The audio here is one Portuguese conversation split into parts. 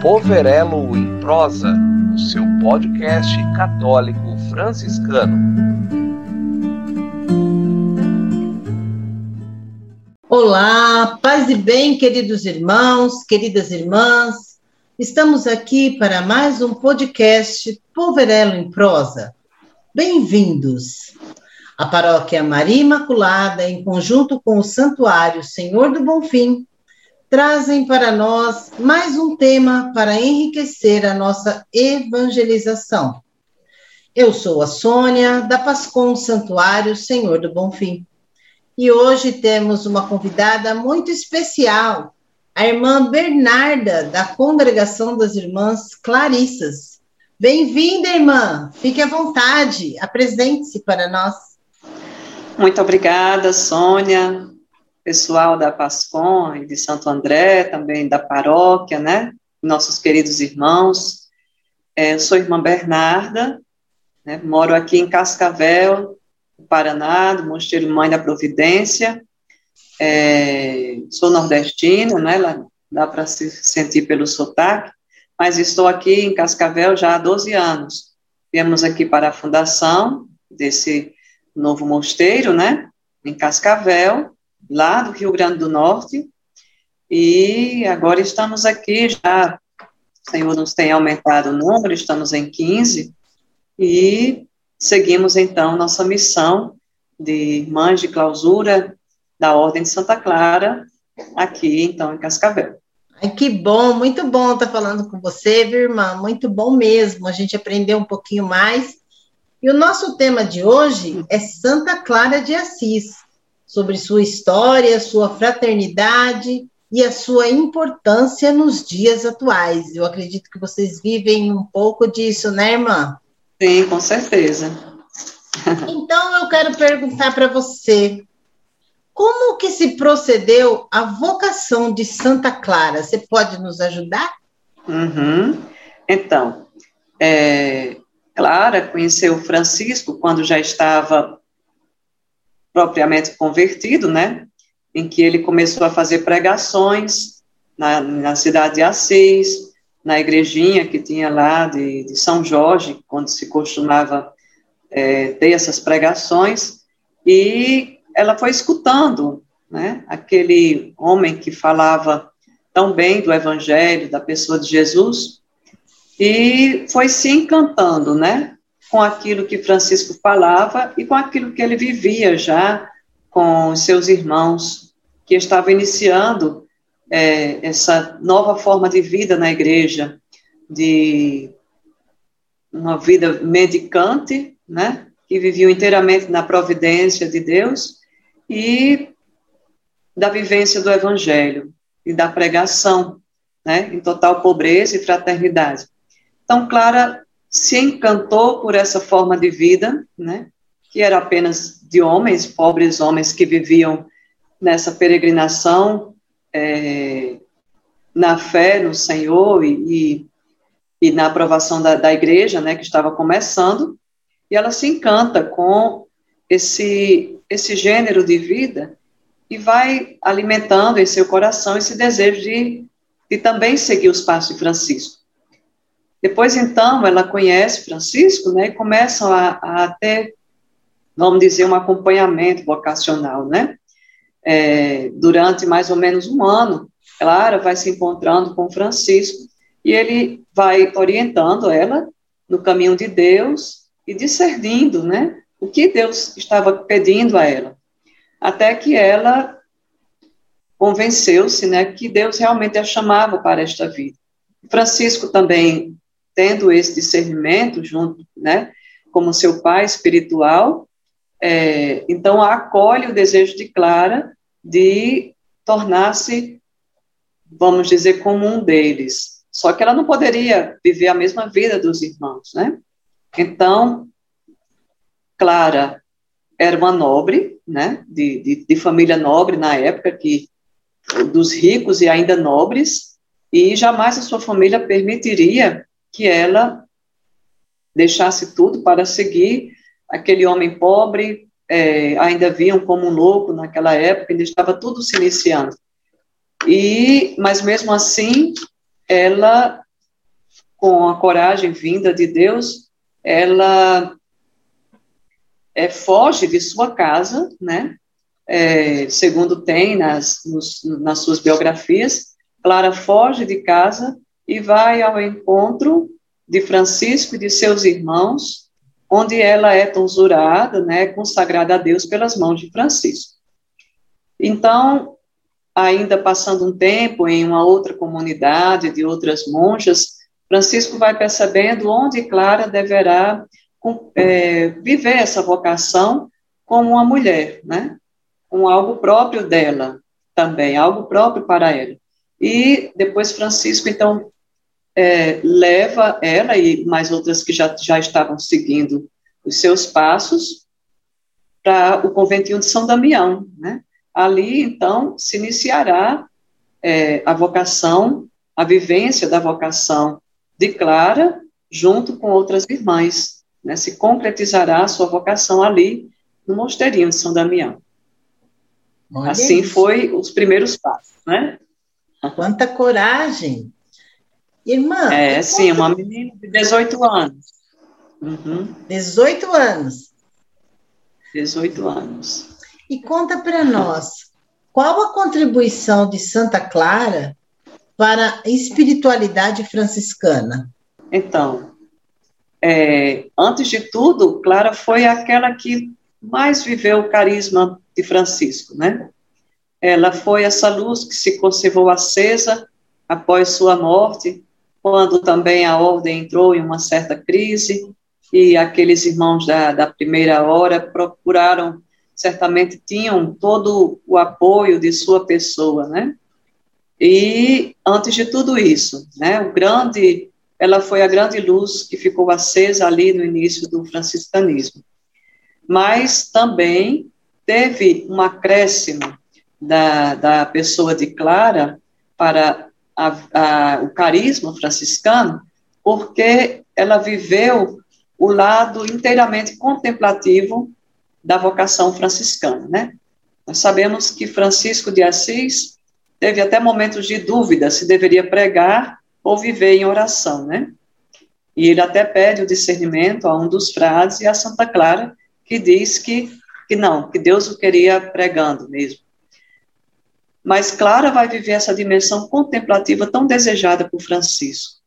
Poverelo em Prosa, o seu podcast católico franciscano. Olá, paz e bem, queridos irmãos, queridas irmãs. Estamos aqui para mais um podcast Poverelo em Prosa. Bem-vindos. A paróquia Maria Imaculada, em conjunto com o Santuário Senhor do Bonfim, trazem para nós mais um tema para enriquecer a nossa evangelização. Eu sou a Sônia, da Pascom Santuário Senhor do Bonfim. E hoje temos uma convidada muito especial, a irmã Bernarda, da Congregação das Irmãs Clarissas. Bem-vinda, irmã. Fique à vontade, apresente-se para nós. Muito obrigada, Sônia pessoal da Pascom e de Santo André, também da paróquia, né? Nossos queridos irmãos. É, eu sou irmã Bernarda, né? moro aqui em Cascavel, Paraná, do Mosteiro Mãe da Providência. É, sou nordestina, né? Lá dá para se sentir pelo sotaque, mas estou aqui em Cascavel já há 12 anos. Viemos aqui para a fundação desse novo mosteiro, né? Em Cascavel, lá do Rio Grande do Norte, e agora estamos aqui já, o Senhor nos tem aumentado o número, estamos em 15, e seguimos então nossa missão de irmãs de clausura da Ordem de Santa Clara, aqui então em Cascavel. Ai, que bom, muito bom estar falando com você, viu, irmã? Muito bom mesmo. A gente aprendeu um pouquinho mais. E o nosso tema de hoje é Santa Clara de Assis sobre sua história, sua fraternidade e a sua importância nos dias atuais. Eu acredito que vocês vivem um pouco disso, né, irmã? Sim, com certeza. Então eu quero perguntar para você, como que se procedeu a vocação de Santa Clara? Você pode nos ajudar? Uhum. Então, é, Clara conheceu Francisco quando já estava propriamente convertido, né? Em que ele começou a fazer pregações na, na cidade de Assis, na igrejinha que tinha lá de, de São Jorge, quando se costumava é, ter essas pregações, e ela foi escutando, né? Aquele homem que falava tão bem do Evangelho, da pessoa de Jesus, e foi se encantando, né? Com aquilo que Francisco falava e com aquilo que ele vivia já com seus irmãos, que estavam iniciando é, essa nova forma de vida na igreja, de uma vida medicante, né, que viviam inteiramente na providência de Deus e da vivência do evangelho e da pregação, né, em total pobreza e fraternidade. Então, Clara se encantou por essa forma de vida, né, que era apenas de homens, pobres homens que viviam nessa peregrinação é, na fé no Senhor e, e, e na aprovação da, da, igreja, né, que estava começando, e ela se encanta com esse, esse gênero de vida e vai alimentando em seu coração esse desejo de, de também seguir os passos de Francisco. Depois, então, ela conhece Francisco, né, e começam a, a ter, vamos dizer, um acompanhamento vocacional, né, é, durante mais ou menos um ano, Clara vai se encontrando com Francisco, e ele vai orientando ela no caminho de Deus e discernindo, né, o que Deus estava pedindo a ela, até que ela convenceu-se, né, que Deus realmente a chamava para esta vida. Francisco também tendo esse discernimento junto, né, como seu pai espiritual, é, então acolhe o desejo de Clara de tornar-se, vamos dizer, como um deles. Só que ela não poderia viver a mesma vida dos irmãos, né? Então, Clara era uma nobre, né, de, de, de família nobre na época, que dos ricos e ainda nobres, e jamais a sua família permitiria que ela deixasse tudo para seguir aquele homem pobre, é, ainda viam como um louco naquela época, ainda estava tudo se iniciando. E, mas mesmo assim, ela com a coragem vinda de Deus, ela é, foge de sua casa, né? É, segundo tem nas, nos, nas suas biografias, Clara foge de casa e vai ao encontro de Francisco e de seus irmãos, onde ela é tonsurada, né, consagrada a Deus pelas mãos de Francisco. Então, ainda passando um tempo em uma outra comunidade de outras monjas, Francisco vai percebendo onde Clara deverá é, viver essa vocação como uma mulher, né? Com algo próprio dela também, algo próprio para ela. E depois Francisco, então, é, leva ela e mais outras que já, já estavam seguindo os seus passos para o conventinho de São Damião, né? Ali, então, se iniciará é, a vocação, a vivência da vocação de Clara, junto com outras irmãs, né? Se concretizará a sua vocação ali no mosteirinho de São Damião. Olha assim isso. foi os primeiros passos, né? Quanta coragem! Irmã. É, sim, uma menina de 18 anos. Uhum. 18 anos. 18 anos. E conta para nós, qual a contribuição de Santa Clara para a espiritualidade franciscana? Então, é, antes de tudo, Clara foi aquela que mais viveu o carisma de Francisco, né? Ela foi essa luz que se conservou acesa após sua morte, quando também a ordem entrou em uma certa crise, e aqueles irmãos da, da primeira hora procuraram, certamente tinham todo o apoio de sua pessoa, né? E antes de tudo isso, né, o grande, ela foi a grande luz que ficou acesa ali no início do franciscanismo. Mas também teve um acréscimo da, da pessoa de Clara para a, a, o carisma franciscano, porque ela viveu o lado inteiramente contemplativo da vocação franciscana, né? Nós sabemos que Francisco de Assis teve até momentos de dúvida se deveria pregar ou viver em oração, né? E ele até pede o discernimento a um dos frades e a Santa Clara, que diz que, que não, que Deus o queria pregando mesmo. Mas Clara vai viver essa dimensão contemplativa tão desejada por Francisco.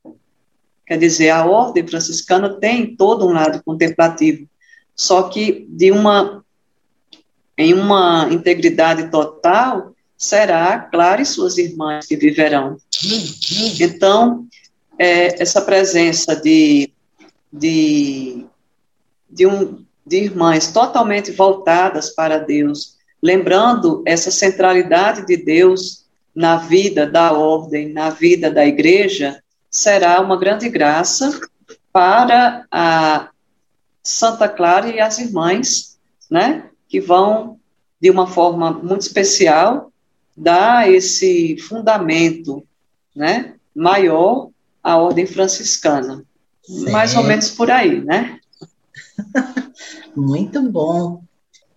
Quer dizer, a ordem franciscana tem todo um lado contemplativo, só que de uma em uma integridade total será Clara e suas irmãs que viverão. Então, é, essa presença de, de, de, um, de irmãs totalmente voltadas para Deus, lembrando essa centralidade de Deus na vida da ordem, na vida da igreja, será uma grande graça para a Santa Clara e as irmãs, né, que vão, de uma forma muito especial, dar esse fundamento, né, maior à ordem franciscana. Certo. Mais ou menos por aí, né? muito bom.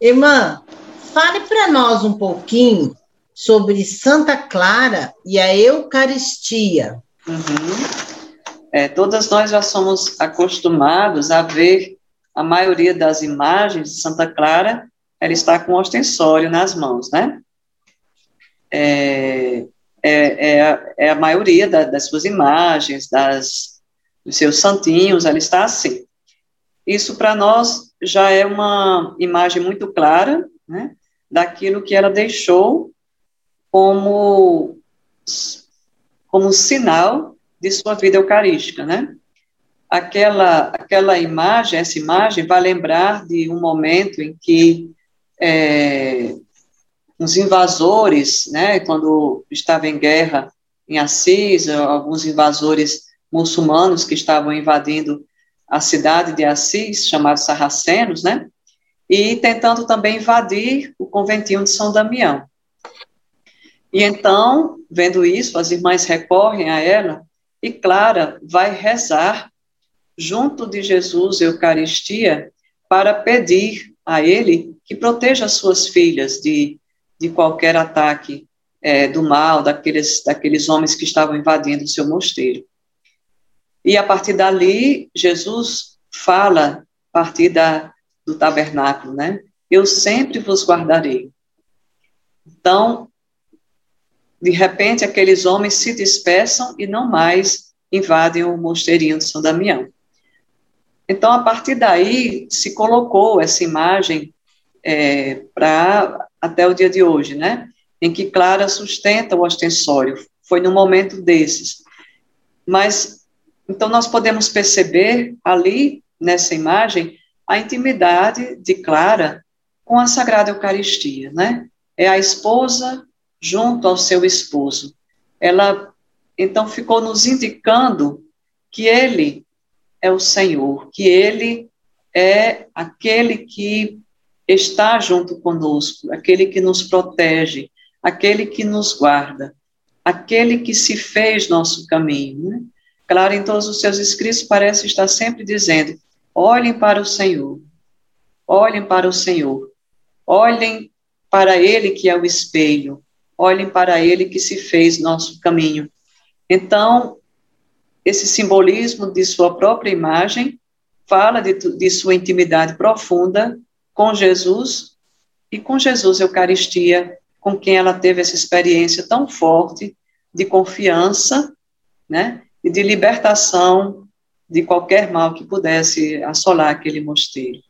Irmã, Fale para nós um pouquinho sobre Santa Clara e a Eucaristia. Uhum. É, todas nós já somos acostumados a ver a maioria das imagens de Santa Clara, ela está com o ostensório nas mãos, né? É, é, é, é a maioria da, das suas imagens, das, dos seus santinhos, ela está assim. Isso para nós já é uma imagem muito clara, né? Daquilo que ela deixou como, como sinal de sua vida eucarística, né? Aquela, aquela imagem, essa imagem vai lembrar de um momento em que é, os invasores, né, quando estava em guerra em Assis, alguns invasores muçulmanos que estavam invadindo a cidade de Assis, chamados sarracenos, né, e tentando também invadir o conventinho de São Damião. E então, vendo isso, as irmãs recorrem a ela e Clara vai rezar junto de Jesus Eucaristia para pedir a ele que proteja as suas filhas de, de qualquer ataque é, do mal, daqueles, daqueles homens que estavam invadindo o seu mosteiro. E a partir dali, Jesus fala, a partir da, do tabernáculo, né? Eu sempre vos guardarei. Então, de repente, aqueles homens se dispersam e não mais invadem o mosteirinho de São Damião. Então, a partir daí, se colocou essa imagem é, para até o dia de hoje, né? Em que Clara sustenta o ostensório. Foi no momento desses. Mas, então, nós podemos perceber ali, nessa imagem, a intimidade de Clara com a Sagrada Eucaristia, né? É a esposa junto ao seu esposo. Ela, então, ficou nos indicando que ele é o Senhor, que ele é aquele que está junto conosco, aquele que nos protege, aquele que nos guarda, aquele que se fez nosso caminho. Né? Claro, em todos os seus escritos parece estar sempre dizendo: olhem para o Senhor, olhem para o Senhor, olhem para Ele que é o espelho, olhem para Ele que se fez nosso caminho. Então, esse simbolismo de sua própria imagem fala de, de sua intimidade profunda com Jesus e com Jesus Eucaristia, com quem ela teve essa experiência tão forte de confiança, né, e de libertação de qualquer mal que pudesse assolar aquele mosteiro.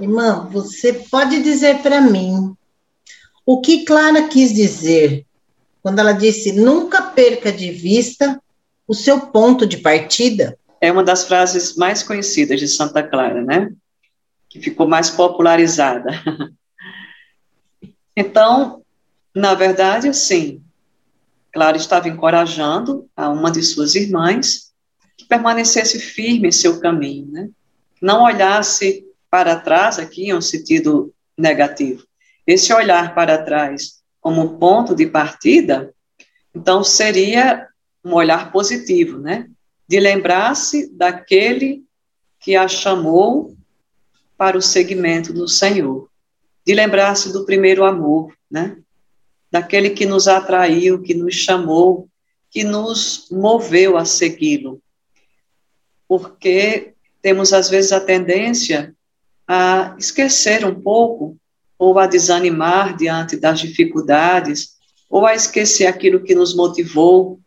Irmã, você pode dizer para mim o que Clara quis dizer quando ela disse nunca perca de vista o seu ponto de partida? É uma das frases mais conhecidas de Santa Clara, né? Que ficou mais popularizada. Então, na verdade, sim, Clara estava encorajando a uma de suas irmãs que permanecesse firme em seu caminho, né? Não olhasse para trás aqui em um sentido negativo. Esse olhar para trás como ponto de partida, então seria um olhar positivo, né? De lembrar-se daquele que a chamou para o segmento do Senhor, de lembrar-se do primeiro amor, né? Daquele que nos atraiu, que nos chamou, que nos moveu a segui-lo. Porque temos às vezes a tendência a esquecer um pouco, ou a desanimar diante das dificuldades, ou a esquecer aquilo que nos motivou,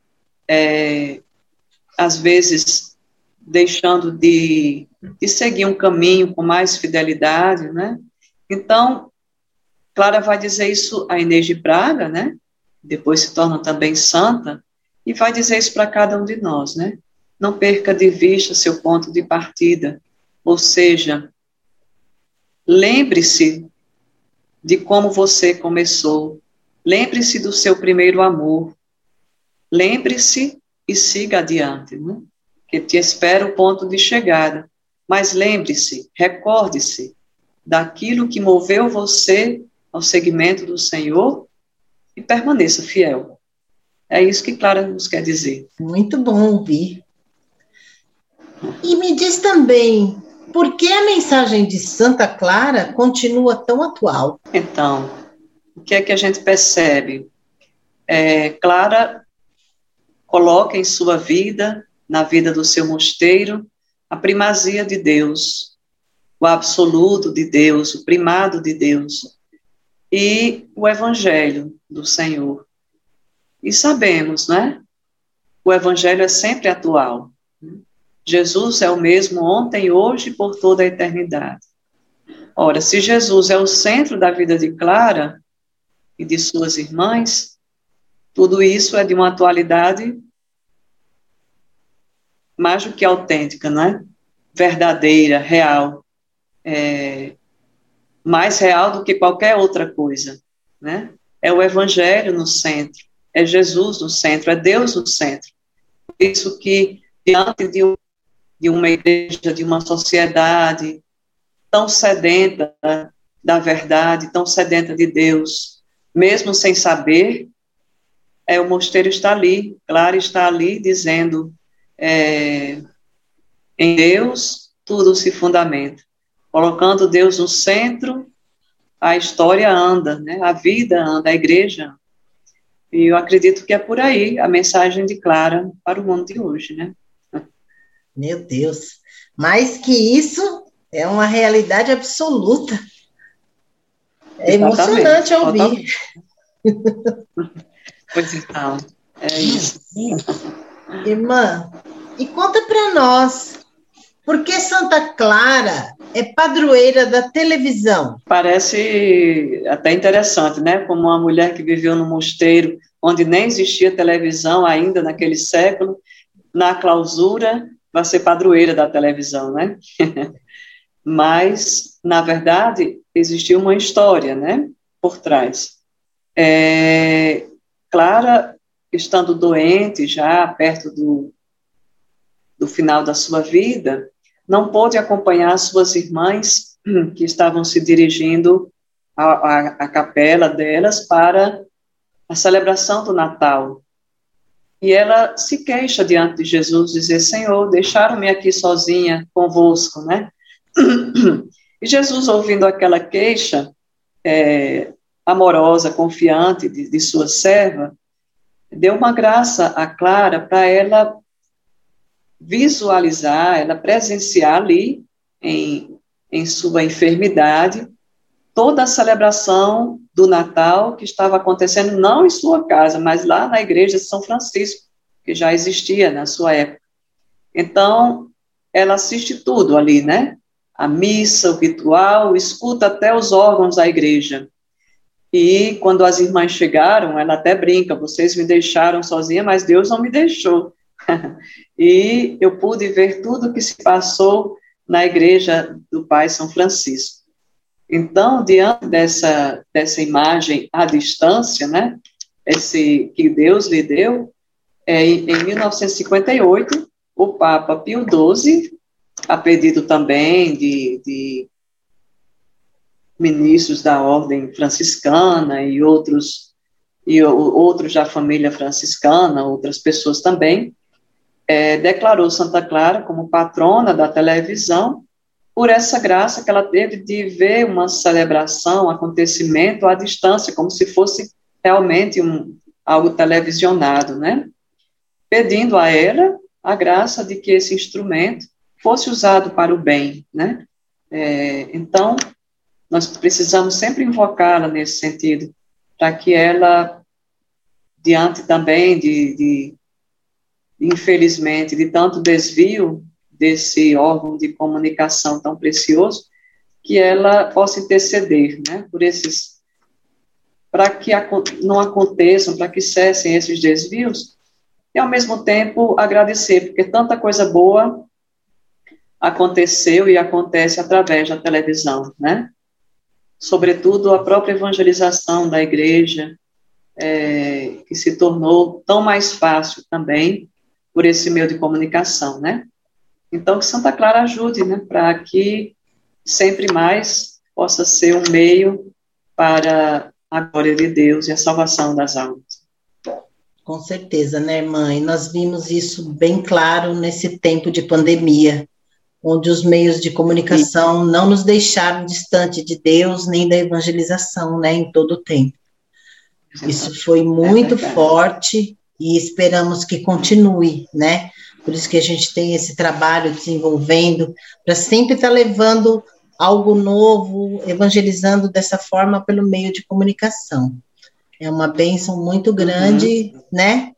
é, às vezes deixando de, de seguir um caminho com mais fidelidade, né? Então, Clara vai dizer isso a Inês de Braga, né? Depois se torna também santa, e vai dizer isso para cada um de nós, né? Não perca de vista seu ponto de partida, ou seja, Lembre-se de como você começou. Lembre-se do seu primeiro amor. Lembre-se e siga adiante, né? que te espera o ponto de chegada. Mas lembre-se, recorde-se daquilo que moveu você ao segmento do Senhor e permaneça fiel. É isso que Clara nos quer dizer. Muito bom ouvir. E me diz também, por que a mensagem de Santa Clara continua tão atual? Então, o que é que a gente percebe? É, Clara coloca em sua vida, na vida do seu mosteiro, a primazia de Deus, o absoluto de Deus, o primado de Deus e o evangelho do Senhor. E sabemos, né? O evangelho é sempre atual. Jesus é o mesmo ontem, hoje e por toda a eternidade. Ora, se Jesus é o centro da vida de Clara e de suas irmãs, tudo isso é de uma atualidade mais do que autêntica, não é? Verdadeira, real, é, mais real do que qualquer outra coisa, né? É o Evangelho no centro, é Jesus no centro, é Deus no centro. Isso que diante de um de uma igreja, de uma sociedade tão sedenta da verdade, tão sedenta de Deus, mesmo sem saber, é, o mosteiro está ali, Clara está ali dizendo, é, em Deus tudo se fundamenta, colocando Deus no centro, a história anda, né? a vida anda, a igreja anda. E eu acredito que é por aí a mensagem de Clara para o mundo de hoje, né? Meu Deus, mais que isso, é uma realidade absoluta. É emocionante ouvir. Pois então, é isso. Irmã, e conta para nós, por que Santa Clara é padroeira da televisão? Parece até interessante, né? Como uma mulher que viveu no mosteiro, onde nem existia televisão ainda naquele século, na clausura, vai ser padroeira da televisão, né? Mas, na verdade, existiu uma história, né? Por trás. É, Clara, estando doente, já perto do, do final da sua vida, não pôde acompanhar suas irmãs que estavam se dirigindo à, capela delas para a celebração do Natal. E ela se queixa diante de Jesus, dizer: Senhor, deixaram-me aqui sozinha convosco, né? E Jesus, ouvindo aquela queixa, é, amorosa, confiante de, de sua serva, deu uma graça a Clara para ela visualizar, ela presenciar ali, em, em sua enfermidade, toda a celebração do Natal que estava acontecendo não em sua casa, mas lá na igreja de São Francisco, que já existia na sua época. Então, ela assiste tudo ali, né? A missa, o ritual, escuta até os órgãos da igreja. E quando as irmãs chegaram, ela até brinca: vocês me deixaram sozinha, mas Deus não me deixou. e eu pude ver tudo o que se passou na igreja do Pai São Francisco. Então, diante dessa, dessa imagem à distância, né, esse que Deus lhe deu, é, em 1958, o Papa Pio XII, a pedido também de, de ministros da ordem franciscana e outros e outros da família franciscana, outras pessoas também, é, declarou Santa Clara como patrona da televisão por essa graça que ela teve de ver uma celebração, um acontecimento à distância, como se fosse realmente um, algo televisionado, né? Pedindo a ela a graça de que esse instrumento fosse usado para o bem, né? É, então, nós precisamos sempre invocá-la nesse sentido, para que ela, diante também de, de, infelizmente, de tanto desvio desse órgão de comunicação tão precioso, que ela possa interceder, né, por esses, para que não aconteçam, para que cessem esses desvios, e ao mesmo tempo agradecer, porque tanta coisa boa aconteceu e acontece através da televisão, né? sobretudo a própria evangelização da igreja, é, que se tornou tão mais fácil também por esse meio de comunicação, né? Então, que Santa Clara ajude, né, para que sempre mais possa ser um meio para a glória de Deus e a salvação das almas. Com certeza, né, irmã? E nós vimos isso bem claro nesse tempo de pandemia onde os meios de comunicação Sim. não nos deixaram distante de Deus nem da evangelização, né, em todo o tempo. Isso foi muito é forte e esperamos que continue, né? Por isso que a gente tem esse trabalho desenvolvendo para sempre estar tá levando algo novo, evangelizando dessa forma pelo meio de comunicação. É uma bênção muito grande, uhum. né?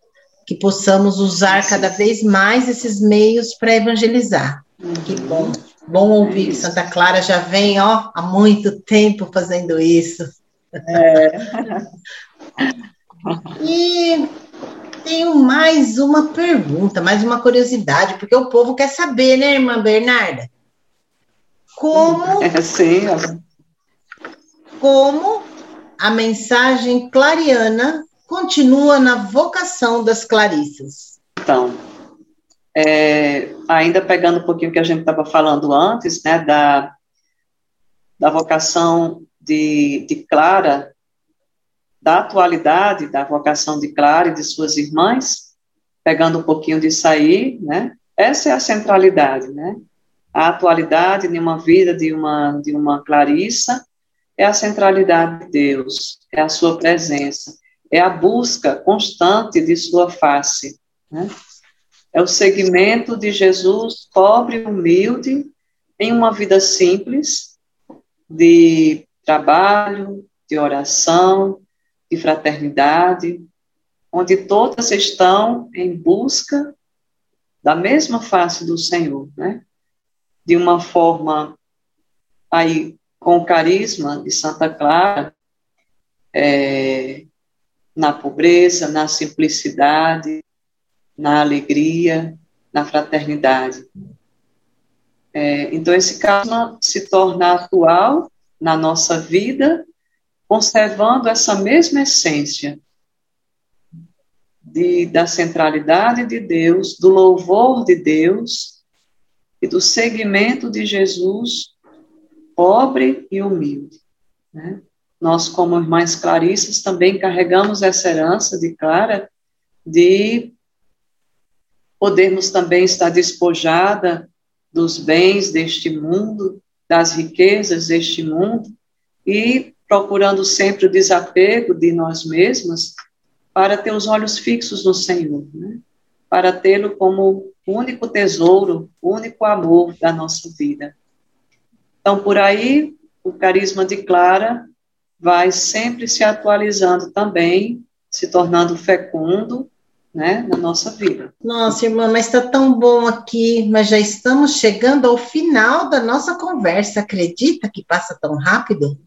Que possamos usar cada vez mais esses meios para evangelizar. Que bom. Bom ouvir que Santa Clara já vem, ó, há muito tempo fazendo isso. É. e tenho mais uma pergunta, mais uma curiosidade, porque o povo quer saber, né, irmã Bernarda? Como. É, sim. Como a mensagem clariana continua na vocação das Clarissas? Então, é, ainda pegando um pouquinho o que a gente estava falando antes, né, da, da vocação de, de Clara, da atualidade da vocação de Clara e de suas irmãs, pegando um pouquinho disso aí, né? Essa é a centralidade, né? A atualidade de uma vida de uma de uma Clarissa é a centralidade de Deus, é a sua presença, é a busca constante de sua face, né? É o segmento de Jesus pobre e humilde em uma vida simples de trabalho, de oração, de fraternidade, onde todas estão em busca da mesma face do Senhor, né? De uma forma aí com o carisma de Santa Clara, é, na pobreza, na simplicidade, na alegria, na fraternidade. É, então, esse carisma se torna atual na nossa vida conservando essa mesma essência de, da centralidade de Deus, do louvor de Deus e do seguimento de Jesus pobre e humilde. Né? Nós, como irmãs clarissas, também carregamos essa herança de Clara de podermos também estar despojada dos bens deste mundo, das riquezas deste mundo, e procurando sempre o desapego de nós mesmas, para ter os olhos fixos no Senhor, né? para tê-lo como único tesouro, único amor da nossa vida. Então, por aí, o carisma de Clara vai sempre se atualizando também, se tornando fecundo, né, na nossa vida. Nossa, irmã, mas está tão bom aqui, mas já estamos chegando ao final da nossa conversa. Acredita que passa tão rápido?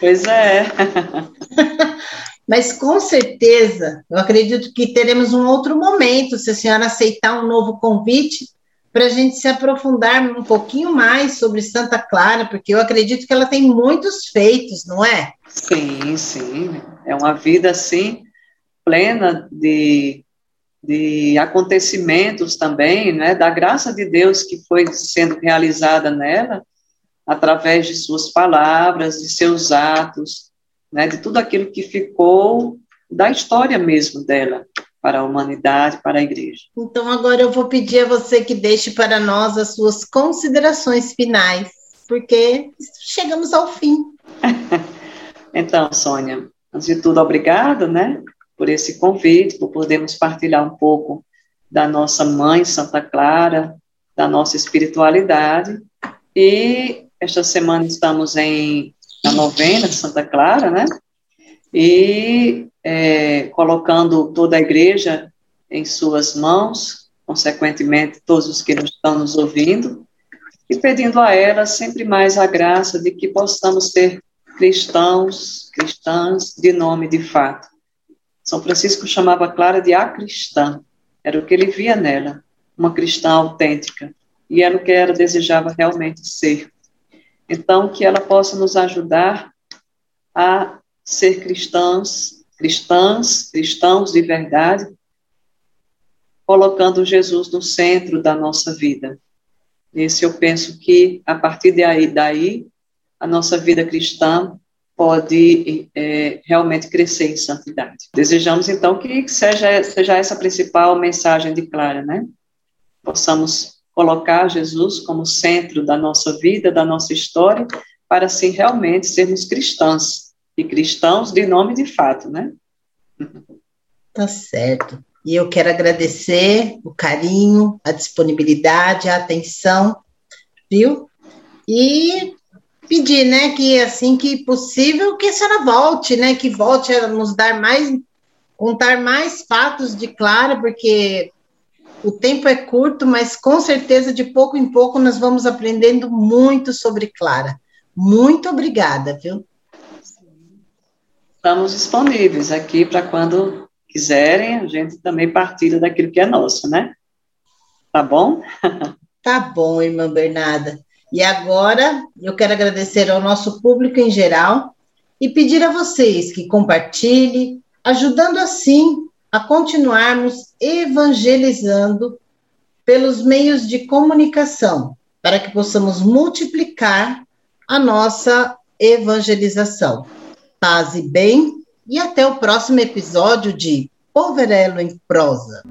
Pois é. Mas com certeza, eu acredito que teremos um outro momento, se a senhora aceitar um novo convite, para a gente se aprofundar um pouquinho mais sobre Santa Clara, porque eu acredito que ela tem muitos feitos, não é? Sim, sim. É uma vida, assim, plena de, de acontecimentos também, né? Da graça de Deus que foi sendo realizada nela, através de suas palavras, de seus atos, né, de tudo aquilo que ficou da história mesmo dela para a humanidade, para a igreja. Então agora eu vou pedir a você que deixe para nós as suas considerações finais, porque chegamos ao fim. então, Sônia, antes de tudo, obrigado, né, por esse convite, por podermos partilhar um pouco da nossa mãe Santa Clara, da nossa espiritualidade e esta semana estamos em na novena de Santa Clara, né? E é, colocando toda a igreja em suas mãos, consequentemente todos os que estão nos ouvindo, e pedindo a ela sempre mais a graça de que possamos ser cristãos, cristãs de nome de fato. São Francisco chamava Clara de a cristã, era o que ele via nela, uma cristã autêntica, e era o que ela desejava realmente ser. Então, que ela possa nos ajudar a ser cristãs, cristãs, cristãos de verdade, colocando Jesus no centro da nossa vida. Esse eu penso que, a partir daí, daí a nossa vida cristã pode é, realmente crescer em santidade. Desejamos, então, que seja, seja essa a principal mensagem de Clara, né? Possamos colocar Jesus como centro da nossa vida, da nossa história, para assim realmente sermos cristãs e cristãos de nome de fato, né? Tá certo. E eu quero agradecer o carinho, a disponibilidade, a atenção, viu? E pedir, né, que assim que possível, que a senhora volte, né, que volte a nos dar mais, contar mais fatos de Clara, porque o tempo é curto, mas com certeza de pouco em pouco nós vamos aprendendo muito sobre Clara. Muito obrigada, viu? Estamos disponíveis aqui para quando quiserem, a gente também partilha daquilo que é nosso, né? Tá bom? tá bom, irmã Bernarda. E agora eu quero agradecer ao nosso público em geral e pedir a vocês que compartilhem, ajudando assim a continuarmos evangelizando pelos meios de comunicação, para que possamos multiplicar a nossa evangelização. Paz e bem, e até o próximo episódio de Poverelo em Prosa.